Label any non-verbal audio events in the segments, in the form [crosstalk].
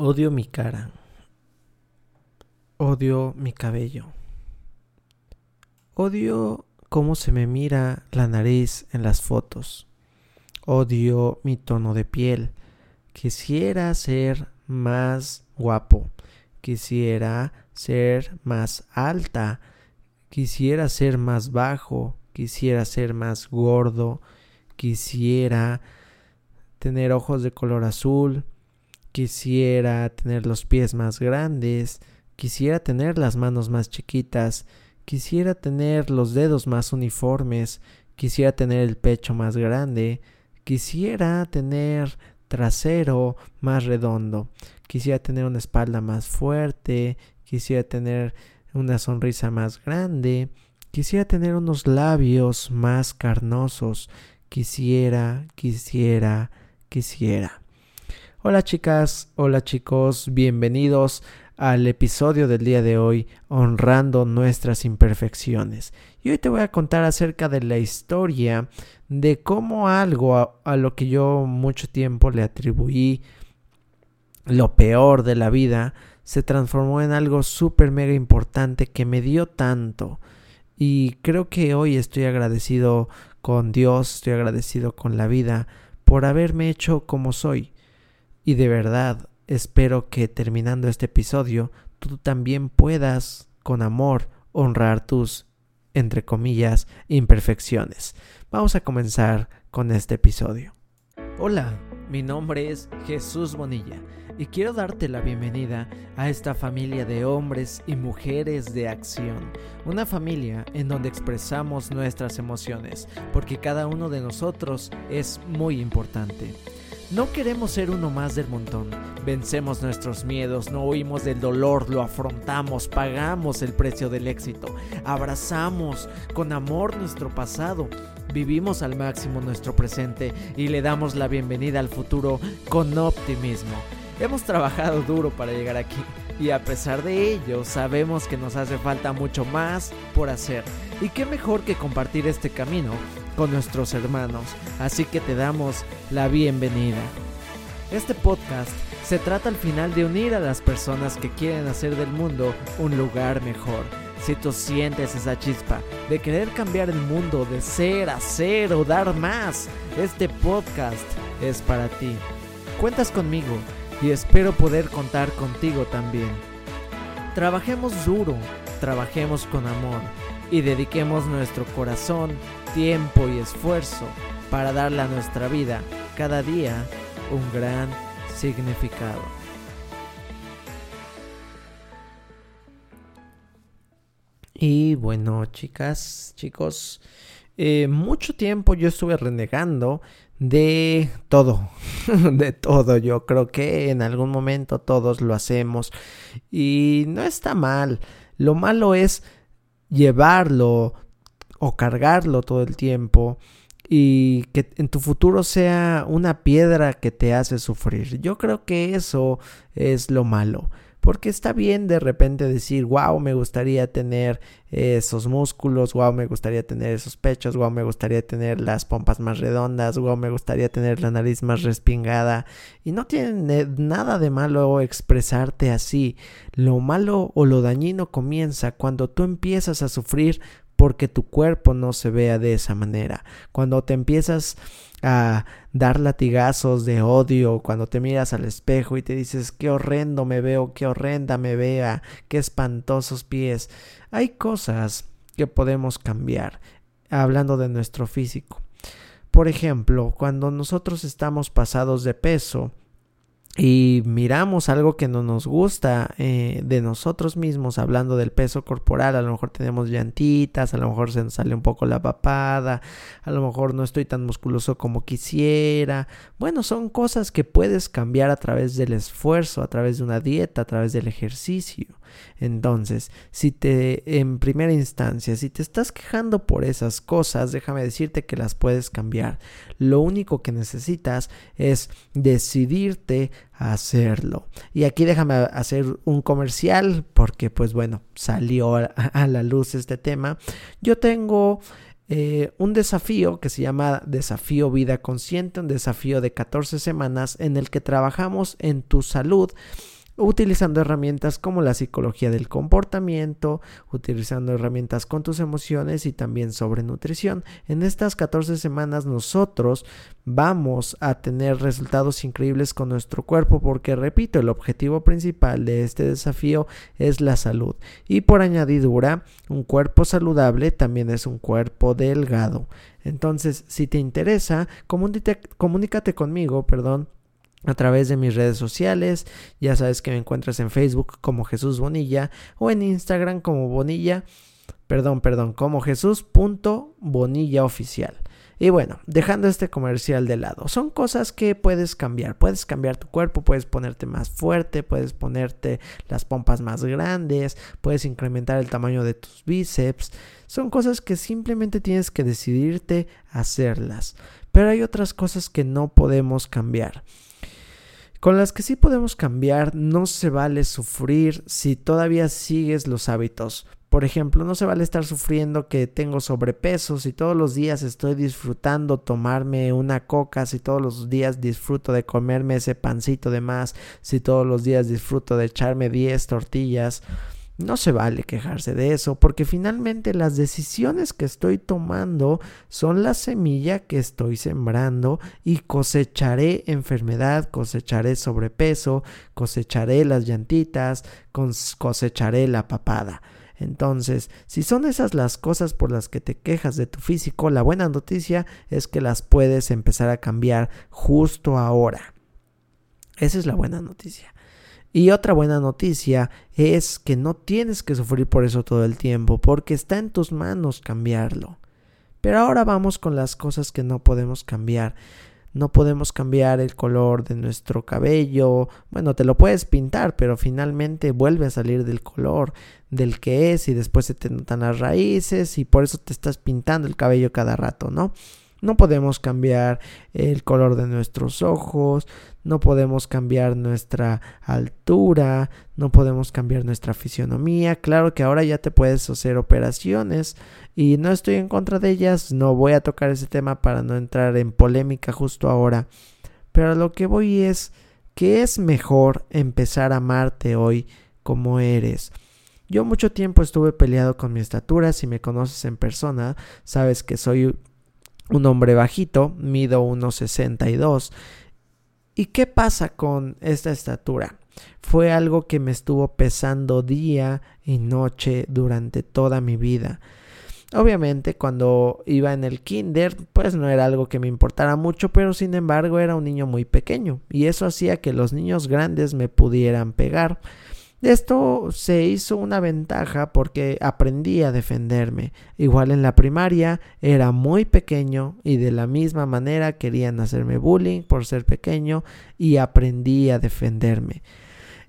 Odio mi cara. Odio mi cabello. Odio cómo se me mira la nariz en las fotos. Odio mi tono de piel. Quisiera ser más guapo. Quisiera ser más alta. Quisiera ser más bajo. Quisiera ser más gordo. Quisiera tener ojos de color azul Quisiera tener los pies más grandes, quisiera tener las manos más chiquitas, quisiera tener los dedos más uniformes, quisiera tener el pecho más grande, quisiera tener trasero más redondo, quisiera tener una espalda más fuerte, quisiera tener una sonrisa más grande, quisiera tener unos labios más carnosos, quisiera, quisiera, quisiera. Hola chicas, hola chicos, bienvenidos al episodio del día de hoy, honrando nuestras imperfecciones. Y hoy te voy a contar acerca de la historia de cómo algo a, lo que yo mucho tiempo le atribuí lo peor de la vida se transformó en algo súper mega importante que me dio tanto. Y creo que hoy estoy agradecido con Dios, estoy agradecido con la vida por haberme hecho como soy y de verdad espero que terminando este episodio tú también puedas con amor honrar tus, entre comillas, imperfecciones. Vamos a comenzar con este episodio. Hola, mi nombre es Jesús Bonilla y quiero darte la bienvenida a esta familia de hombres y mujeres de acción. Una familia en donde expresamos nuestras emociones, porque cada uno de nosotros es muy importante. No queremos ser uno más del montón. Vencemos nuestros miedos, no huimos del dolor, lo afrontamos, pagamos el precio del éxito, abrazamos con amor nuestro pasado, vivimos al máximo nuestro presente y le damos la bienvenida al futuro con optimismo. Hemos trabajado duro para llegar aquí y a pesar de ello sabemos que nos hace falta mucho más por hacer. Y qué mejor que compartir este camino con nuestros hermanos, así que te damos la bienvenida. Este podcast se trata al final de unir a las personas que quieren hacer del mundo un lugar mejor. Si tú sientes esa chispa de querer cambiar el mundo, de ser, hacer o dar más, este podcast es para ti. Cuentas conmigo y espero poder contar contigo también. Trabajemos duro, trabajemos con amor y dediquemos nuestro corazón, tiempo y esfuerzo para darle a nuestra vida cada día un gran significado. Y bueno, chicas, chicos, eh, mucho tiempo yo estuve renegando de todo, [laughs] de todo. Yo creo que en algún momento todos lo hacemos y no está mal. Lo malo es llevarlo o cargarlo todo el tiempo y que en tu futuro sea una piedra que te hace sufrir. Yo creo que eso es lo malo. Porque está bien de repente decir, wow, me gustaría tener esos músculos, wow, me gustaría tener esos pechos, wow, me gustaría tener las pompas más redondas, wow, me gustaría tener la nariz más respingada. Y no tiene nada de malo expresarte así. Lo malo o lo dañino comienza cuando tú empiezas a sufrir porque tu cuerpo no se vea de esa manera. Cuando te empiezas a dar latigazos de odio, cuando te miras al espejo y te dices qué horrendo me veo, qué horrenda me vea, qué espantosos pies. Hay cosas que podemos cambiar hablando de nuestro físico. Por ejemplo, cuando nosotros estamos pasados de peso, y miramos algo que no nos gusta eh, de nosotros mismos, hablando del peso corporal, a lo mejor tenemos llantitas, a lo mejor se nos sale un poco la papada, a lo mejor no estoy tan musculoso como quisiera. Bueno, son cosas que puedes cambiar a través del esfuerzo, a través de una dieta, a través del ejercicio. Entonces, si te, en primera instancia, si te estás quejando por esas cosas, déjame decirte que las puedes cambiar. Lo único que necesitas es decidirte a hacerlo. Y aquí déjame hacer un comercial porque pues bueno, salió a, la luz este tema. Yo tengo eh, un desafío que se llama Desafío Vida Consciente, un desafío de 14 semanas en el que trabajamos en tu salud utilizando herramientas como la psicología del comportamiento, utilizando herramientas con tus emociones y también sobre nutrición. En estas 14 semanas nosotros vamos a tener resultados increíbles con nuestro cuerpo porque, repito, el objetivo principal de este desafío es la salud. Y por añadidura, un cuerpo saludable también es un cuerpo delgado. Entonces, si te interesa, comunícate conmigo, perdón, a través de mis redes sociales. Ya sabes que me encuentras en Facebook como Jesús Bonilla o en Instagram como Bonilla, perdón, perdón, como Jesús.bonilla oficial. Y bueno, dejando este comercial de lado, son cosas que puedes cambiar. Puedes cambiar tu cuerpo, puedes ponerte más fuerte, puedes ponerte las pompas más grandes, puedes incrementar el tamaño de tus bíceps. Son cosas que simplemente tienes que decidirte hacerlas. Pero hay otras cosas que no podemos cambiar. Con las que sí podemos cambiar, no se vale sufrir si todavía sigues los hábitos. Por ejemplo, no se vale estar sufriendo que tengo sobrepeso si todos los días estoy disfrutando tomarme una coca, si todos los días disfruto de comerme ese pancito de más, si todos los días disfruto de echarme 10 tortillas. No se vale quejarse de eso, porque finalmente las decisiones que estoy tomando son la semilla que estoy sembrando y cosecharé enfermedad, cosecharé sobrepeso, cosecharé las llantitas, cosecharé la papada. Entonces, si son esas las cosas por las que te quejas de tu físico, la buena noticia es que las puedes empezar a cambiar justo ahora. Esa es la buena noticia. Y otra buena noticia es que no tienes que sufrir por eso todo el tiempo, porque está en tus manos cambiarlo. Pero ahora vamos con las cosas que no podemos cambiar. No podemos cambiar el color de nuestro cabello. Bueno, te lo puedes pintar, pero finalmente vuelve a salir del color del que es y después se te notan las raíces y por eso te estás pintando el cabello cada rato, ¿no? No podemos cambiar el color de nuestros ojos, no podemos cambiar nuestra altura, no podemos cambiar nuestra fisionomía. Claro que ahora ya te puedes hacer operaciones y no estoy en contra de ellas, no voy a tocar ese tema para no entrar en polémica justo ahora. Pero lo que voy es que es mejor empezar a amarte hoy como eres. Yo mucho tiempo estuve peleado con mi estatura, si me conoces en persona, sabes que soy un hombre bajito, mido 1,62. ¿Y qué pasa con esta estatura? Fue algo que me estuvo pesando día y noche durante toda mi vida. Obviamente cuando iba en el kinder pues no era algo que me importara mucho, pero sin embargo era un niño muy pequeño y eso hacía que los niños grandes me pudieran pegar. Esto se hizo una ventaja porque aprendí a defenderme. Igual en la primaria era muy pequeño y de la misma manera querían hacerme bullying por ser pequeño y aprendí a defenderme.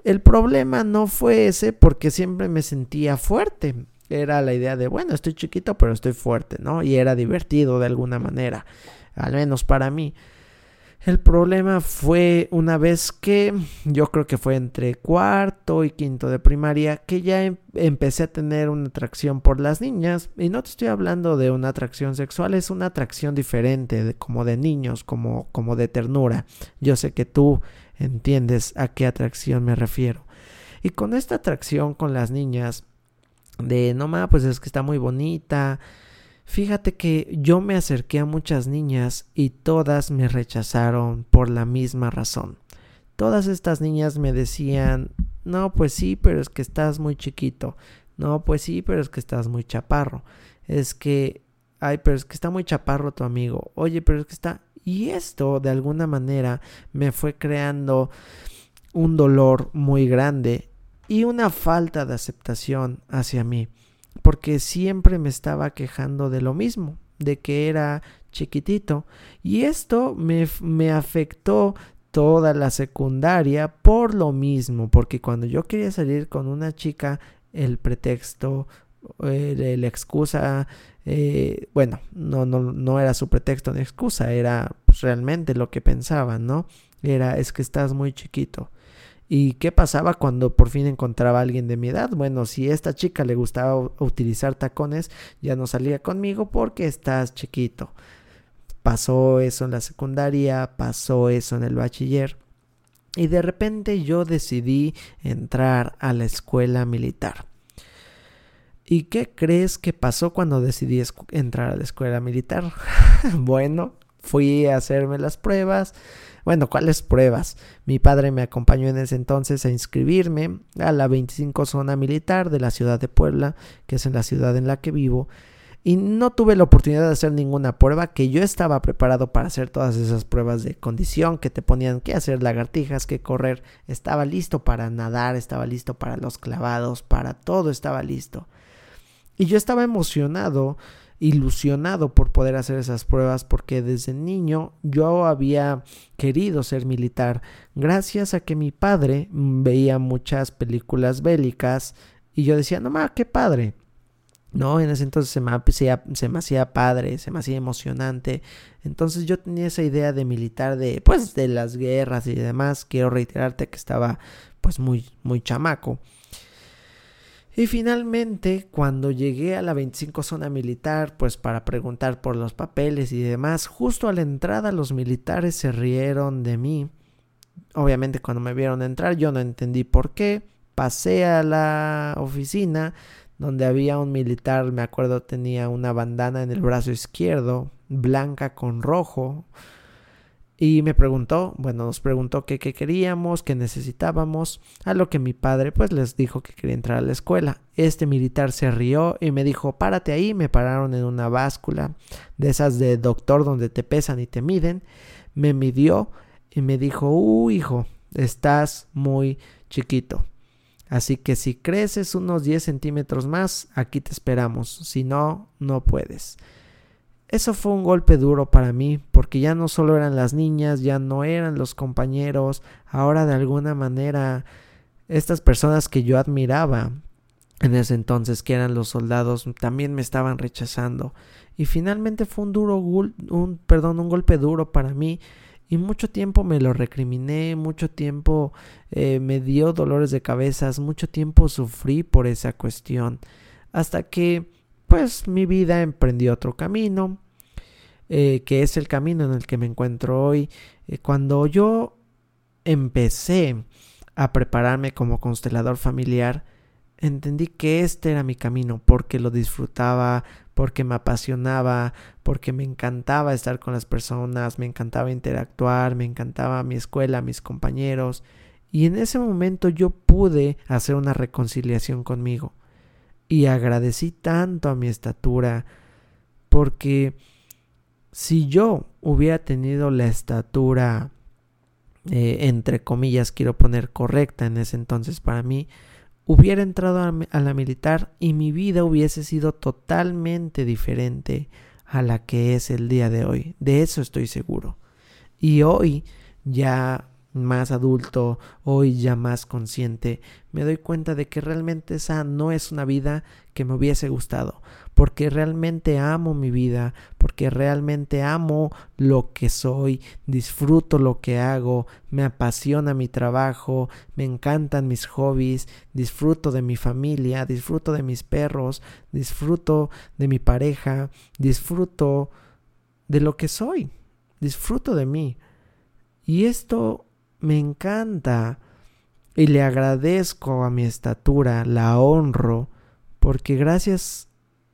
El problema no fue ese porque siempre me sentía fuerte. Era la idea de, bueno, estoy chiquito pero estoy fuerte, ¿no? Y era divertido de alguna manera, al menos para mí. El problema fue una vez que yo creo que fue entre cuarto y quinto de primaria que ya em, empecé a tener una atracción por las niñas y no te estoy hablando de una atracción sexual, es una atracción diferente, como de niños, como, como de ternura. Yo sé que tú entiendes a qué atracción me refiero. Y con esta atracción con las niñas de no más, pues es que está muy bonita, Fíjate que yo me acerqué a muchas niñas y todas me rechazaron por la misma razón. Todas estas niñas me decían, no, pues sí, pero es que estás muy chiquito. No, pues sí, pero es que estás muy chaparro. Es que, ay, pero es que está muy chaparro tu amigo. Oye, pero es que está... Y esto, de alguna manera, me fue creando un dolor muy grande y una falta de aceptación hacia mí porque siempre me estaba quejando de lo mismo, de que era chiquitito. Y esto me, me afectó toda la secundaria por lo mismo, porque cuando yo quería salir con una chica, el pretexto, eh, la excusa, eh, bueno, no, no, no era su pretexto ni excusa, era pues, realmente lo que pensaban, ¿no? Era, es que estás muy chiquito. ¿Y qué pasaba cuando por fin encontraba a alguien de mi edad? Bueno, si a esta chica le gustaba utilizar tacones, ya no salía conmigo porque estás chiquito. Pasó eso en la secundaria, pasó eso en el bachiller. Y de repente yo decidí entrar a la escuela militar. ¿Y qué crees que pasó cuando decidí entrar a la escuela militar? [laughs] bueno, fui a hacerme las pruebas bueno, ¿cuáles pruebas? Mi padre me acompañó en ese entonces a inscribirme a la 25 zona militar de la ciudad de Puebla, que es en la ciudad en la que vivo, y no tuve la oportunidad de hacer ninguna prueba que yo estaba preparado para hacer todas esas pruebas de condición que te ponían que hacer lagartijas, que correr, estaba listo para nadar, estaba listo para los clavados, para todo estaba listo. Y yo estaba emocionado ilusionado por poder hacer esas pruebas porque desde niño yo había querido ser militar gracias a que mi padre veía muchas películas bélicas y yo decía, no más, qué padre. No, en ese entonces se me, hacía, se me hacía padre, se me hacía emocionante. Entonces yo tenía esa idea de militar de, pues, de las guerras y demás. Quiero reiterarte que estaba, pues, muy, muy chamaco. Y finalmente, cuando llegué a la 25 zona militar, pues para preguntar por los papeles y demás, justo a la entrada los militares se rieron de mí. Obviamente cuando me vieron entrar yo no entendí por qué. Pasé a la oficina donde había un militar, me acuerdo tenía una bandana en el brazo izquierdo, blanca con rojo, y me preguntó, bueno, nos preguntó qué, queríamos, qué necesitábamos, a lo que mi padre pues les dijo que quería entrar a la escuela. Este militar se rió y me dijo, párate ahí, me pararon en una báscula de esas de doctor donde te pesan y te miden, me midió y me dijo, uh, hijo, estás muy chiquito. Así que si creces unos 10 centímetros más, aquí te esperamos, si no, no puedes. Eso fue un golpe duro para mí, porque ya no solo eran las niñas, ya no eran los compañeros, ahora de alguna manera estas personas que yo admiraba en ese entonces, que eran los soldados, también me estaban rechazando. Y finalmente fue un duro, un, perdón, un golpe duro para mí. Y mucho tiempo me lo recriminé, mucho tiempo eh, me dio dolores de cabezas, mucho tiempo sufrí por esa cuestión. Hasta que pues mi vida emprendió otro camino, eh, que es el camino en el que me encuentro hoy. Eh, cuando yo empecé a prepararme como constelador familiar, entendí que este era mi camino porque lo disfrutaba, porque me apasionaba, porque me encantaba estar con las personas, me encantaba interactuar, me encantaba mi escuela, mis compañeros. Y en ese momento yo pude hacer una reconciliación conmigo y agradecí tanto a mi estatura porque si yo hubiera tenido la estatura eh, entre comillas quiero poner correcta en ese entonces para mí hubiera entrado a, a la militar y mi vida hubiese sido totalmente diferente a la que es el día de hoy. De eso estoy seguro. Y hoy ya más adulto, hoy ya más consciente, me doy cuenta de que realmente esa no es una vida que me hubiese gustado, porque realmente amo mi vida, porque realmente amo lo que soy, disfruto lo que hago, me apasiona mi trabajo, me encantan mis hobbies, disfruto de mi familia, disfruto de mis perros, disfruto de mi pareja, disfruto de lo que soy, disfruto de mí. Y esto me encanta y le agradezco a mi estatura, la honro, porque gracias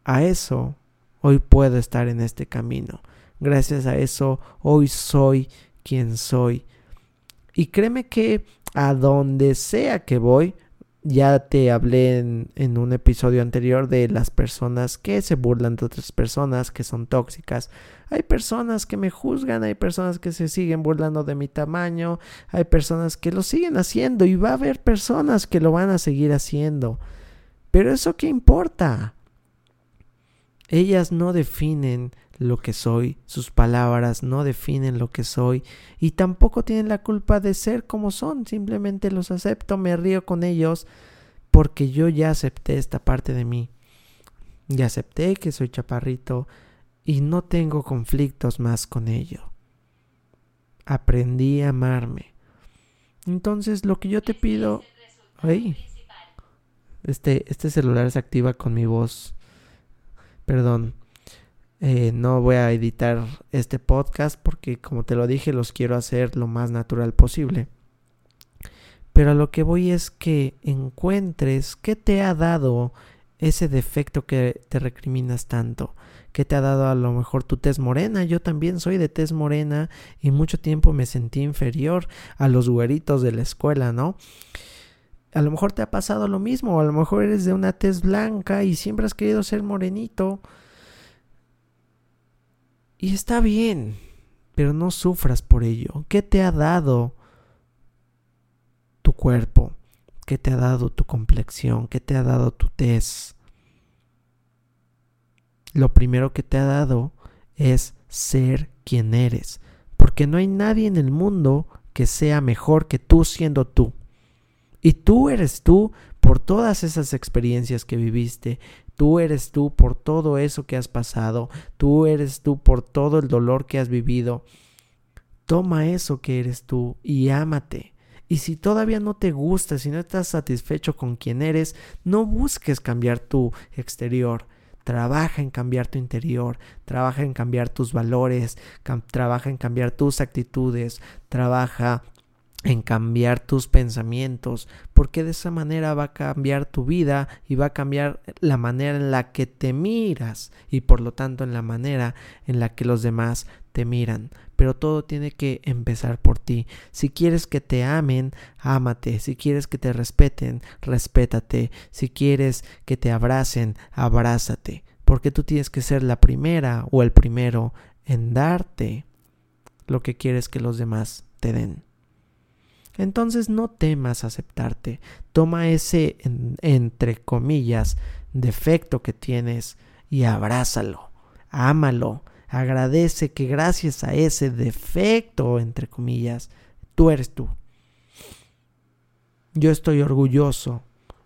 a eso hoy puedo estar en este camino. Gracias a eso hoy soy quien soy. Y créeme que a donde sea que voy, ya te hablé en, un episodio anterior de las personas que se burlan de otras personas, que son tóxicas. Hay personas que me juzgan, hay personas que se siguen burlando de mi tamaño, hay personas que lo siguen haciendo y va a haber personas que lo van a seguir haciendo. Pero eso qué importa? Ellas no definen lo que soy, sus palabras no definen lo que soy y tampoco tienen la culpa de ser como son, simplemente los acepto, me río con ellos porque yo ya acepté esta parte de mí. Ya acepté que soy chaparrito y no tengo conflictos más con ello. Aprendí a amarme. Entonces, lo que yo te pido... Ay, este, este celular se activa con mi voz. Perdón. Eh, no voy a editar este podcast porque, como te lo dije, los quiero hacer lo más natural posible. Pero a lo que voy es que encuentres qué te ha dado ese defecto que te recriminas tanto. ¿Qué te ha dado a lo mejor tu tez morena? Yo también soy de tez morena y mucho tiempo me sentí inferior a los güeritos de la escuela, ¿no? A lo mejor te ha pasado lo mismo, a lo mejor eres de una tez blanca y siempre has querido ser morenito. Y está bien, pero no sufras por ello. ¿Qué te ha dado tu cuerpo? ¿Qué te ha dado tu complexión? ¿Qué te ha dado tu tez? Lo primero que te ha dado es ser quien eres, porque no hay nadie en el mundo que sea mejor que tú siendo tú. Y tú eres tú por todas esas experiencias que viviste, tú eres tú por todo eso que has pasado, tú eres tú por todo el dolor que has vivido. Toma eso que eres tú y ámate. Y si todavía no te gusta, si no estás satisfecho con quien eres, no busques cambiar tu exterior. Trabaja en cambiar tu interior, trabaja en cambiar tus valores, trabaja en cambiar tus actitudes, trabaja en cambiar tus pensamientos, porque de esa manera va a cambiar tu vida y va a cambiar la manera en la que te miras y por lo tanto en la manera en la que los demás te miran. Pero todo tiene que empezar por ti. Si quieres que te amen, ámate. Si quieres que te respeten, respétate. Si quieres que te abracen, abrázate. Porque tú tienes que ser la primera o el primero en darte lo que quieres que los demás te den. Entonces no temas aceptarte. Toma ese, entre comillas, defecto que tienes y abrázalo. Ámalo. Agradece que gracias a ese defecto, entre comillas, tú eres tú. Yo estoy orgulloso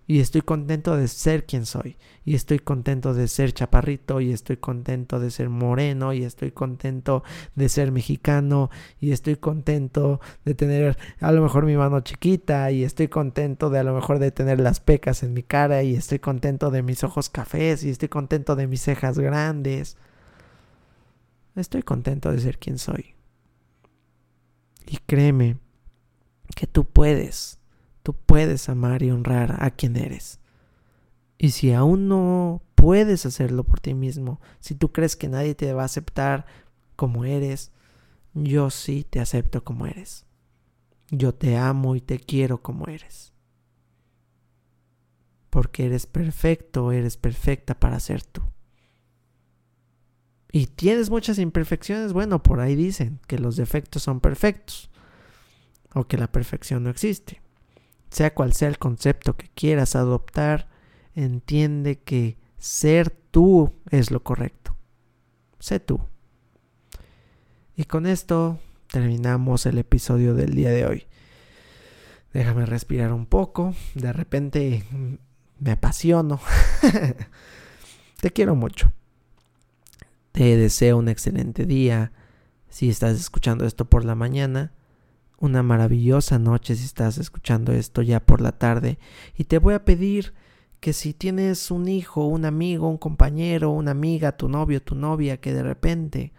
y estoy contento de ser quien soy. Y estoy contento de ser chaparrito. Y estoy contento de ser moreno. Y estoy contento de ser mexicano. Y estoy contento de tener a lo mejor mi mano chiquita. Y estoy contento de a lo mejor de tener las pecas en mi cara. Y estoy contento de mis ojos cafés. Y estoy contento de mis cejas grandes. Estoy contento de ser quien soy. Y créeme que tú puedes tú puedes amar y honrar a quien eres. Y si aún no puedes hacerlo por ti mismo, si tú crees que nadie te va a aceptar como eres, yo sí te acepto como eres. Yo te amo y te quiero como eres. Porque eres perfecto, eres perfecta para ser tú. Y tienes muchas imperfecciones, bueno, por ahí dicen que los defectos son perfectos o que la perfección no existe sea cual sea el concepto que quieras adoptar, entiende que ser tú es lo correcto. Sé tú. Y con esto terminamos el episodio del día de hoy. Déjame respirar un poco. De repente me apasiono. [laughs] Te quiero mucho. Te deseo un excelente día. Si estás escuchando esto por la mañana, una maravillosa noche si estás escuchando esto ya por la tarde y te voy a pedir que si tienes un hijo, un amigo, un compañero, una amiga, tu novio, tu novia que de repente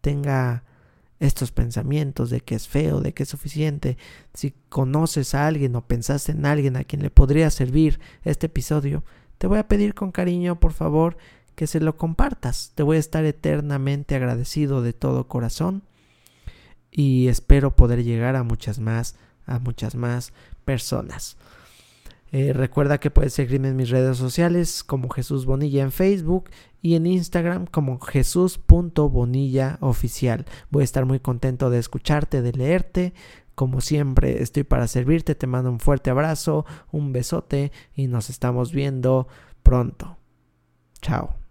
tenga estos pensamientos de que es feo, de que es suficiente, si conoces a alguien o pensaste en alguien a quien le podría servir este episodio, te voy a pedir con cariño, por favor, que se lo compartas. Te voy a estar eternamente agradecido de todo corazón y espero poder llegar a muchas más, a muchas más personas. Eh, recuerda que puedes seguirme en mis redes sociales como Jesús Bonilla en Facebook y en Instagram como Jesús.bonilla oficial. Voy a estar muy contento de escucharte, de leerte. Como siempre, estoy para servirte. Te mando un fuerte abrazo, un besote y nos estamos viendo pronto. Chao.